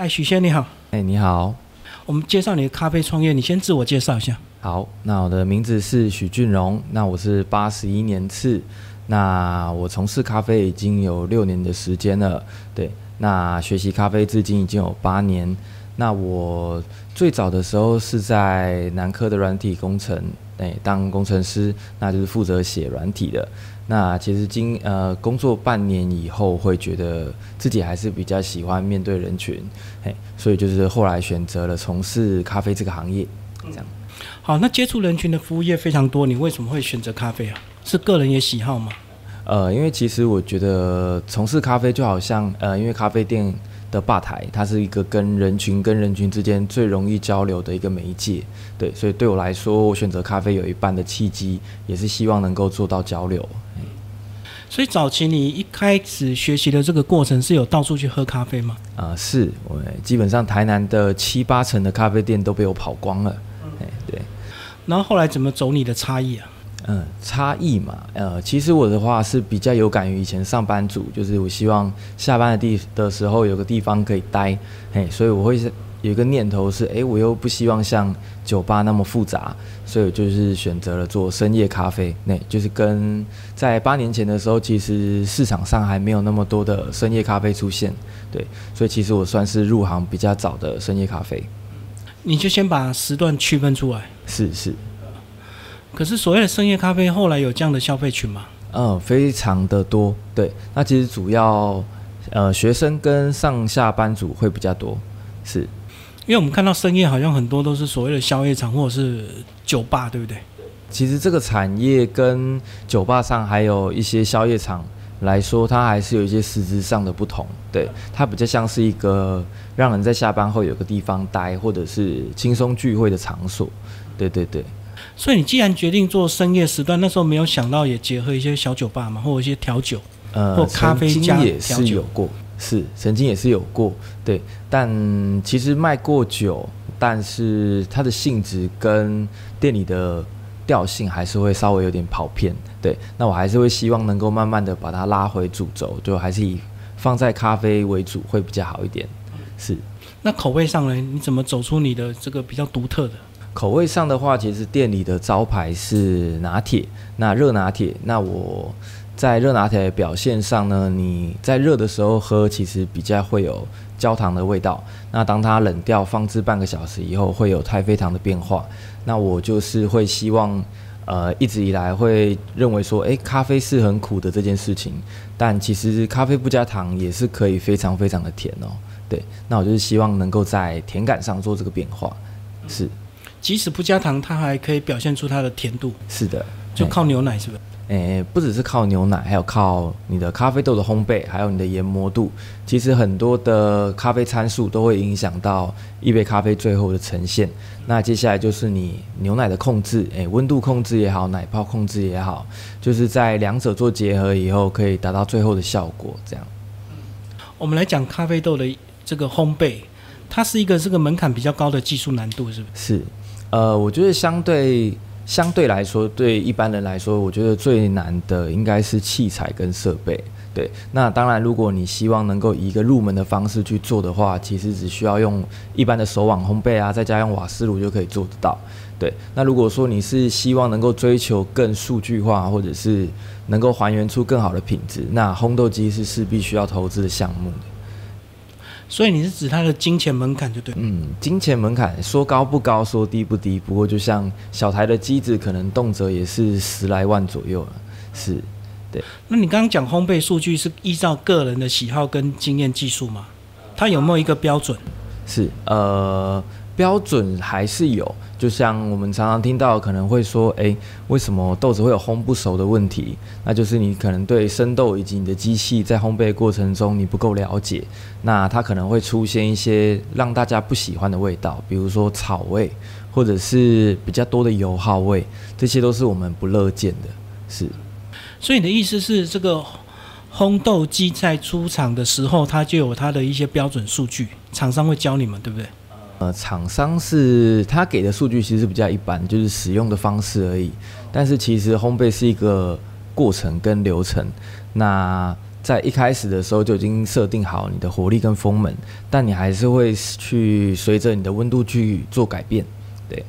嗨，许仙你好。哎，你好。我们介绍你的咖啡创业，你先自我介绍一下。好，那我的名字是许俊荣，那我是八十一年次，那我从事咖啡已经有六年的时间了。对，那学习咖啡至今已经有八年。那我最早的时候是在南科的软体工程，哎，当工程师，那就是负责写软体的。那其实经呃工作半年以后，会觉得自己还是比较喜欢面对人群，嘿，所以就是后来选择了从事咖啡这个行业，这样。好，那接触人群的服务业非常多，你为什么会选择咖啡啊？是个人也喜好吗？呃，因为其实我觉得从事咖啡就好像呃，因为咖啡店。的吧台，它是一个跟人群跟人群之间最容易交流的一个媒介，对，所以对我来说，我选择咖啡有一半的契机，也是希望能够做到交流。所以早期你一开始学习的这个过程是有到处去喝咖啡吗？啊，是我基本上台南的七八成的咖啡店都被我跑光了。哎，对。然后后来怎么走你的差异啊？嗯，差异嘛，呃，其实我的话是比较有感于以前上班族，就是我希望下班的地的时候有个地方可以待，嘿，所以我会有一个念头是，哎，我又不希望像酒吧那么复杂，所以我就是选择了做深夜咖啡，那就是跟在八年前的时候，其实市场上还没有那么多的深夜咖啡出现，对，所以其实我算是入行比较早的深夜咖啡。你就先把时段区分出来。是是。可是所谓的深夜咖啡，后来有这样的消费群吗？嗯，非常的多。对，那其实主要呃学生跟上下班族会比较多，是。因为我们看到深夜好像很多都是所谓的宵夜场或者是酒吧，对不对？其实这个产业跟酒吧上还有一些宵夜场来说，它还是有一些实质上的不同。对，它比较像是一个让人在下班后有个地方待，或者是轻松聚会的场所。对对对。所以你既然决定做深夜时段，那时候没有想到也结合一些小酒吧嘛，或者一些调酒，呃，或咖啡加也是有过，是曾经也是有过，对。但其实卖过酒，但是它的性质跟店里的调性还是会稍微有点跑偏，对。那我还是会希望能够慢慢的把它拉回主轴，就还是以放在咖啡为主会比较好一点，是。那口味上呢，你怎么走出你的这个比较独特的？口味上的话，其实店里的招牌是拿铁，那热拿铁。那我在热拿铁的表现上呢，你在热的时候喝，其实比较会有焦糖的味道。那当它冷掉，放置半个小时以后，会有太妃糖的变化。那我就是会希望，呃，一直以来会认为说，诶，咖啡是很苦的这件事情，但其实咖啡不加糖也是可以非常非常的甜哦。对，那我就是希望能够在甜感上做这个变化，是。即使不加糖，它还可以表现出它的甜度。是的，就靠牛奶，是不是？诶，不只是靠牛奶，还有靠你的咖啡豆的烘焙，还有你的研磨度。其实很多的咖啡参数都会影响到一杯咖啡最后的呈现。那接下来就是你牛奶的控制，诶，温度控制也好，奶泡控制也好，就是在两者做结合以后，可以达到最后的效果。这样。我们来讲咖啡豆的这个烘焙，它是一个这个门槛比较高的技术难度，是不是？是。呃，我觉得相对相对来说，对一般人来说，我觉得最难的应该是器材跟设备。对，那当然，如果你希望能够以一个入门的方式去做的话，其实只需要用一般的手网烘焙啊，再加上瓦斯炉就可以做得到。对，那如果说你是希望能够追求更数据化，或者是能够还原出更好的品质，那烘豆机是势必需要投资的项目。所以你是指它的金钱门槛就对，嗯，金钱门槛说高不高，说低不低。不过就像小台的机子，可能动辄也是十来万左右了，是，对。那你刚刚讲烘焙数据是依照个人的喜好跟经验技术吗？它有没有一个标准？是，呃。标准还是有，就像我们常常听到，可能会说，诶，为什么豆子会有烘不熟的问题？那就是你可能对生豆以及你的机器在烘焙过程中你不够了解，那它可能会出现一些让大家不喜欢的味道，比如说草味，或者是比较多的油耗味，这些都是我们不乐见的。是，所以你的意思是，这个烘豆机在出厂的时候，它就有它的一些标准数据，厂商会教你们，对不对？呃，厂商是他给的数据其实比较一般，就是使用的方式而已。但是其实烘焙是一个过程跟流程，那在一开始的时候就已经设定好你的火力跟风门，但你还是会去随着你的温度去做改变。对，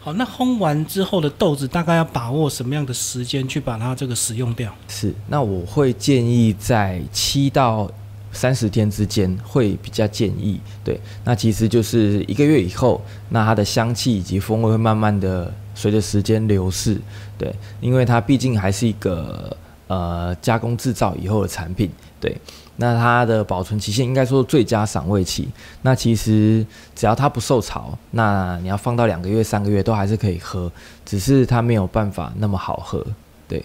好，那烘完之后的豆子大概要把握什么样的时间去把它这个使用掉？是，那我会建议在七到三十天之间会比较建议。对，那其实就是一个月以后，那它的香气以及风味会慢慢的随着时间流逝。对，因为它毕竟还是一个呃加工制造以后的产品。对，那它的保存期限应该说最佳赏味期。那其实只要它不受潮，那你要放到两个月、三个月都还是可以喝，只是它没有办法那么好喝。对，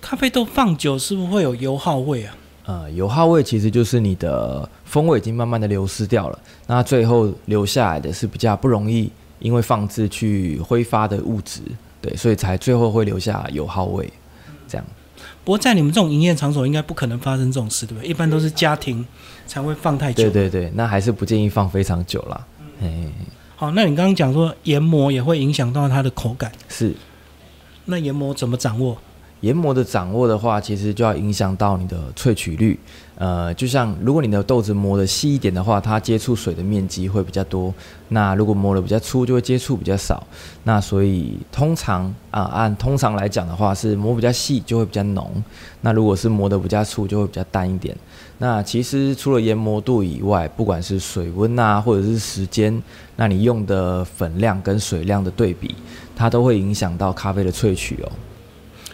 咖啡豆放久是不是会有油耗味啊？呃，油耗味其实就是你的风味已经慢慢的流失掉了，那最后留下来的是比较不容易因为放置去挥发的物质，对，所以才最后会留下油耗味，这样。不过在你们这种营业场所，应该不可能发生这种事，对不对？一般都是家庭才会放太久。对对对，那还是不建议放非常久啦。嘿，好，那你刚刚讲说研磨也会影响到它的口感，是那研磨怎么掌握？研磨的掌握的话，其实就要影响到你的萃取率。呃，就像如果你的豆子磨得细一点的话，它接触水的面积会比较多。那如果磨得比较粗，就会接触比较少。那所以通常啊，按通常来讲的话，是磨比较细就会比较浓。那如果是磨得比较粗，就会比较淡一点。那其实除了研磨度以外，不管是水温啊，或者是时间，那你用的粉量跟水量的对比，它都会影响到咖啡的萃取哦。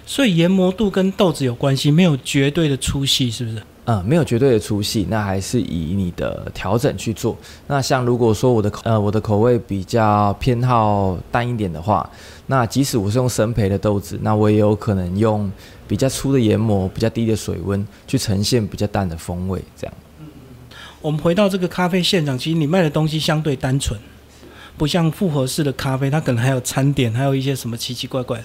所以研磨度跟豆子有关系，没有绝对的粗细，是不是？嗯，没有绝对的粗细，那还是以你的调整去做。那像如果说我的口呃我的口味比较偏好淡一点的话，那即使我是用生培的豆子，那我也有可能用比较粗的研磨、比较低的水温去呈现比较淡的风味。这样，我们回到这个咖啡现场，其实你卖的东西相对单纯，不像复合式的咖啡，它可能还有餐点，还有一些什么奇奇怪怪。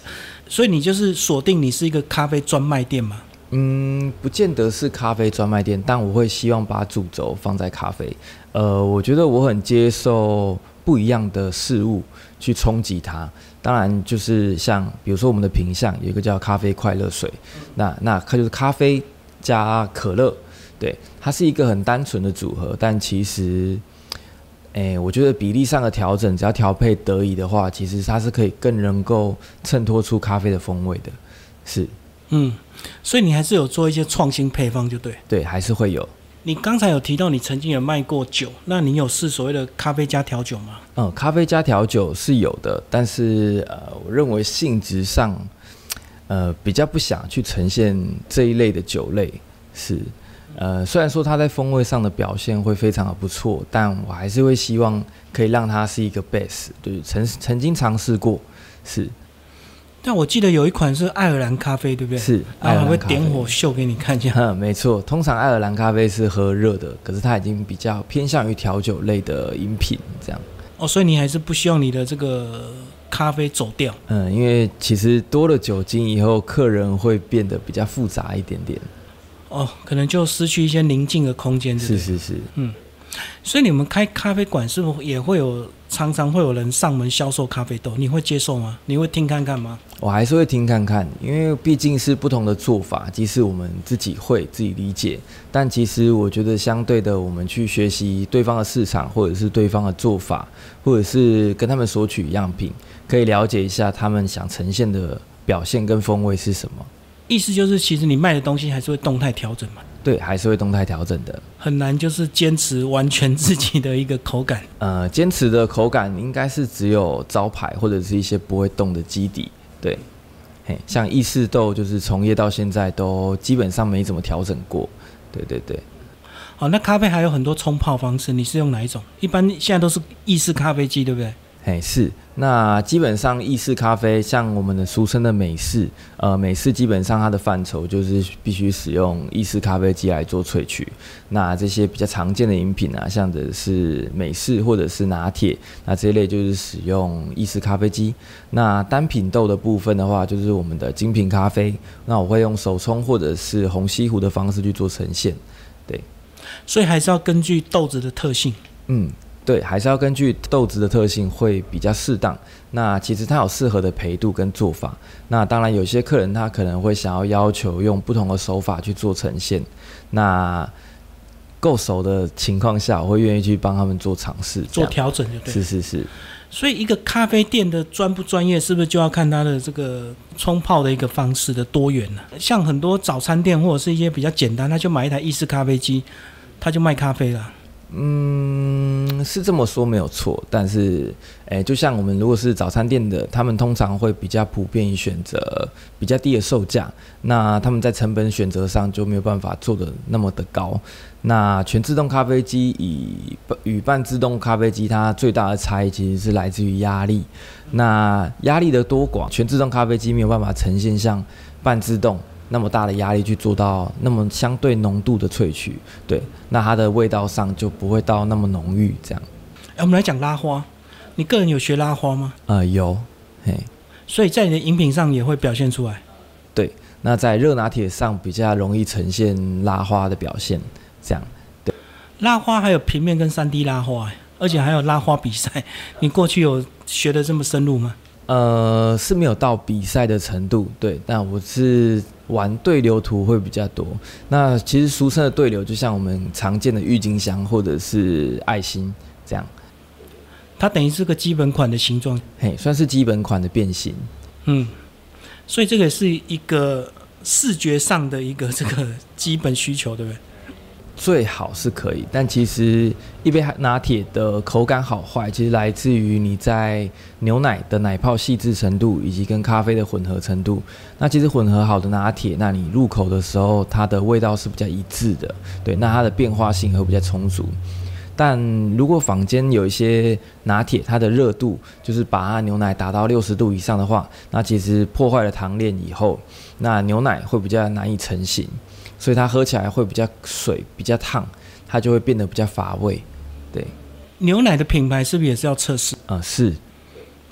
所以你就是锁定你是一个咖啡专卖店嘛？嗯，不见得是咖啡专卖店，但我会希望把主轴放在咖啡。呃，我觉得我很接受不一样的事物去冲击它。当然，就是像比如说我们的品相有一个叫咖啡快乐水，那那它就是咖啡加可乐，对，它是一个很单纯的组合。但其实，诶，我觉得比例上的调整，只要调配得宜的话，其实它是可以更能够衬托出咖啡的风味的，是。嗯，所以你还是有做一些创新配方，就对。对，还是会有。你刚才有提到你曾经有卖过酒，那你有试所谓的咖啡加调酒吗？嗯，咖啡加调酒是有的，但是呃，我认为性质上，呃，比较不想去呈现这一类的酒类。是，呃，虽然说它在风味上的表现会非常的不错，但我还是会希望可以让它是一个 base。对，曾曾经尝试过，是。但我记得有一款是爱尔兰咖啡，对不对？是，然后还会点火秀给你看一下。嗯，没错。通常爱尔兰咖啡是喝热的，可是它已经比较偏向于调酒类的饮品这样。哦，所以你还是不希望你的这个咖啡走掉？嗯，因为其实多了酒精以后，客人会变得比较复杂一点点。哦，可能就失去一些宁静的空间。是是是，嗯。所以你们开咖啡馆是不是也会有常常会有人上门销售咖啡豆？你会接受吗？你会听看看吗？我还是会听看看，因为毕竟是不同的做法，即使我们自己会自己理解，但其实我觉得相对的，我们去学习对方的市场，或者是对方的做法，或者是跟他们索取样品，可以了解一下他们想呈现的表现跟风味是什么。意思就是，其实你卖的东西还是会动态调整嘛？对，还是会动态调整的。很难就是坚持完全自己的一个口感。呃，坚持的口感应该是只有招牌或者是一些不会动的基底。对，嘿，像意式豆就是从业到现在都基本上没怎么调整过。对对对。好，那咖啡还有很多冲泡方式，你是用哪一种？一般现在都是意式咖啡机，对不对？哎，是。那基本上意式咖啡，像我们的俗称的美式，呃，美式基本上它的范畴就是必须使用意式咖啡机来做萃取。那这些比较常见的饮品啊，像的是美式或者是拿铁，那这一类就是使用意式咖啡机。那单品豆的部分的话，就是我们的精品咖啡，那我会用手冲或者是虹吸壶的方式去做呈现。对，所以还是要根据豆子的特性。嗯。对，还是要根据豆子的特性会比较适当。那其实它有适合的培度跟做法。那当然，有些客人他可能会想要要求用不同的手法去做呈现。那够熟的情况下，我会愿意去帮他们做尝试，做调整，就对。是是是。所以，一个咖啡店的专不专业，是不是就要看它的这个冲泡的一个方式的多元呢？像很多早餐店或者是一些比较简单，他就买一台意式咖啡机，他就卖咖啡了。嗯，是这么说没有错，但是，诶，就像我们如果是早餐店的，他们通常会比较普遍选择比较低的售价，那他们在成本选择上就没有办法做的那么的高。那全自动咖啡机以与半自动咖啡机，它最大的差异其实是来自于压力。那压力的多寡，全自动咖啡机没有办法呈现像半自动。那么大的压力去做到那么相对浓度的萃取，对，那它的味道上就不会到那么浓郁。这样，哎，我们来讲拉花，你个人有学拉花吗？呃，有，嘿，所以在你的饮品上也会表现出来。对，那在热拿铁上比较容易呈现拉花的表现，这样。对，拉花还有平面跟三 D 拉花，而且还有拉花比赛，你过去有学的这么深入吗？呃，是没有到比赛的程度，对，但我是玩对流图会比较多。那其实俗称的对流，就像我们常见的郁金香或者是爱心这样，它等于是个基本款的形状，嘿，算是基本款的变形。嗯，所以这个是一个视觉上的一个这个基本需求，对不对？最好是可以，但其实一杯拿铁的口感好坏，其实来自于你在牛奶的奶泡细致程度，以及跟咖啡的混合程度。那其实混合好的拿铁，那你入口的时候，它的味道是比较一致的，对，那它的变化性会比较充足。但如果坊间有一些拿铁，它的热度就是把它牛奶打到六十度以上的话，那其实破坏了糖链以后，那牛奶会比较难以成型。所以它喝起来会比较水，比较烫，它就会变得比较乏味。对，牛奶的品牌是不是也是要测试？啊，是，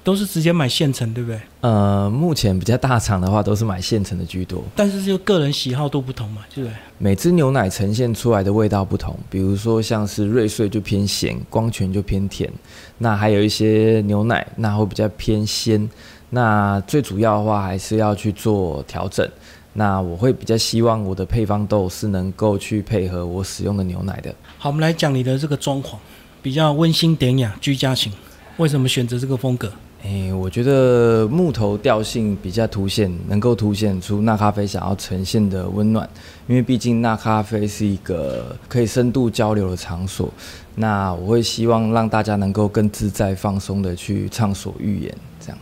都是直接买现成，对不对？呃，目前比较大厂的话，都是买现成的居多。但是就个人喜好都不同嘛，对不对？每支牛奶呈现出来的味道不同，比如说像是瑞穗就偏咸，光泉就偏甜。那还有一些牛奶，那会比较偏鲜。那最主要的话，还是要去做调整。那我会比较希望我的配方豆是能够去配合我使用的牛奶的。好，我们来讲你的这个装潢，比较温馨典雅、居家型。为什么选择这个风格？诶，我觉得木头调性比较凸显，能够凸显出那咖啡想要呈现的温暖。因为毕竟那咖啡是一个可以深度交流的场所，那我会希望让大家能够更自在、放松的去畅所欲言。这样。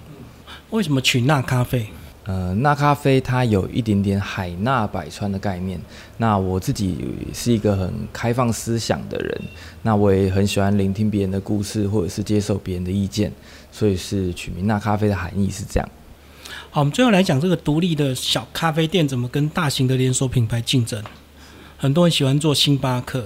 为什么取那咖啡？呃，那咖啡它有一点点海纳百川的概念。那我自己是一个很开放思想的人，那我也很喜欢聆听别人的故事，或者是接受别人的意见，所以是取名那咖啡的含义是这样。好，我们最后来讲这个独立的小咖啡店怎么跟大型的连锁品牌竞争。很多人喜欢做星巴克。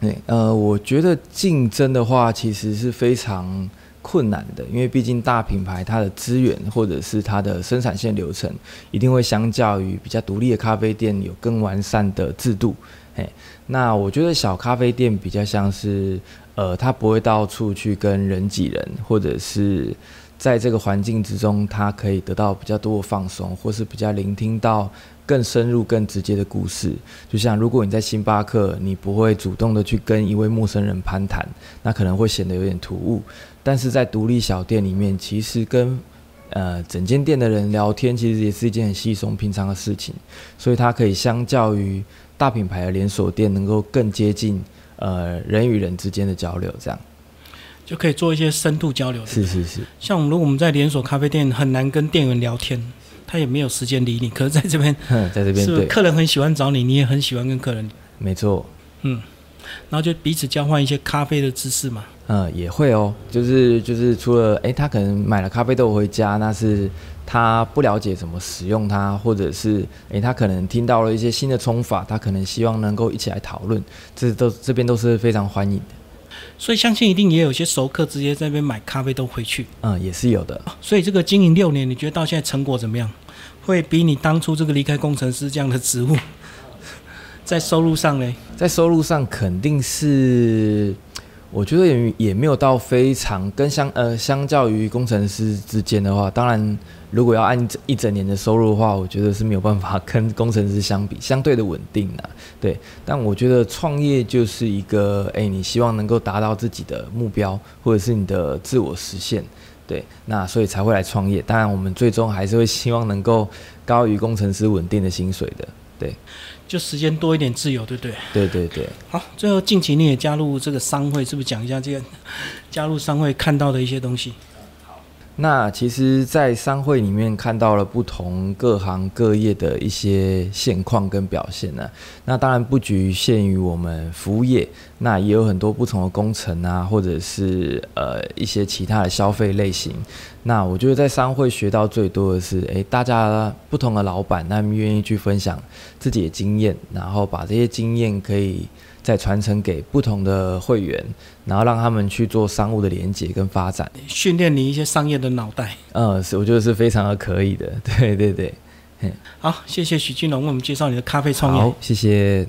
对，呃，我觉得竞争的话，其实是非常。困难的，因为毕竟大品牌它的资源或者是它的生产线流程，一定会相较于比较独立的咖啡店有更完善的制度。嘿，那我觉得小咖啡店比较像是，呃，它不会到处去跟人挤人，或者是在这个环境之中，它可以得到比较多的放松，或是比较聆听到。更深入、更直接的故事，就像如果你在星巴克，你不会主动的去跟一位陌生人攀谈，那可能会显得有点突兀。但是在独立小店里面，其实跟呃整间店的人聊天，其实也是一件很稀松平常的事情。所以它可以相较于大品牌的连锁店，能够更接近呃人与人之间的交流，这样就可以做一些深度交流。是是是，像如果我们在连锁咖啡店，很难跟店员聊天。他也没有时间理你，可是在这边，在这边，是客人很喜欢找你，你也很喜欢跟客人。没错，嗯，然后就彼此交换一些咖啡的知识嘛。嗯，也会哦，就是就是除了，哎，他可能买了咖啡豆回家，那是他不了解怎么使用它，或者是，哎，他可能听到了一些新的冲法，他可能希望能够一起来讨论，这都这边都是非常欢迎的。所以相信一定也有些熟客直接在那边买咖啡豆回去。嗯，也是有的。所以这个经营六年，你觉得到现在成果怎么样？会比你当初这个离开工程师这样的职务，在收入上呢？在收入上肯定是，我觉得也也没有到非常跟相呃相较于工程师之间的话，当然如果要按一整年的收入的话，我觉得是没有办法跟工程师相比，相对的稳定啊。对，但我觉得创业就是一个，哎，你希望能够达到自己的目标，或者是你的自我实现，对，那所以才会来创业。当然，我们最终还是会希望能够高于工程师稳定的薪水的。对，就时间多一点自由，对不对？对对对。好，最后近期你也加入这个商会，是不是讲一下这个加入商会看到的一些东西？那其实，在商会里面看到了不同各行各业的一些现况跟表现呢。那当然不局限于我们服务业，那也有很多不同的工程啊，或者是呃一些其他的消费类型。那我觉得在商会学到最多的是，诶，大家不同的老板，他们愿意去分享自己的经验，然后把这些经验可以。再传承给不同的会员，然后让他们去做商务的连接跟发展，训练你一些商业的脑袋。嗯，是，我觉得是非常的可以的。对对对，好，谢谢许金龙为我们介绍你的咖啡创业。好，谢谢。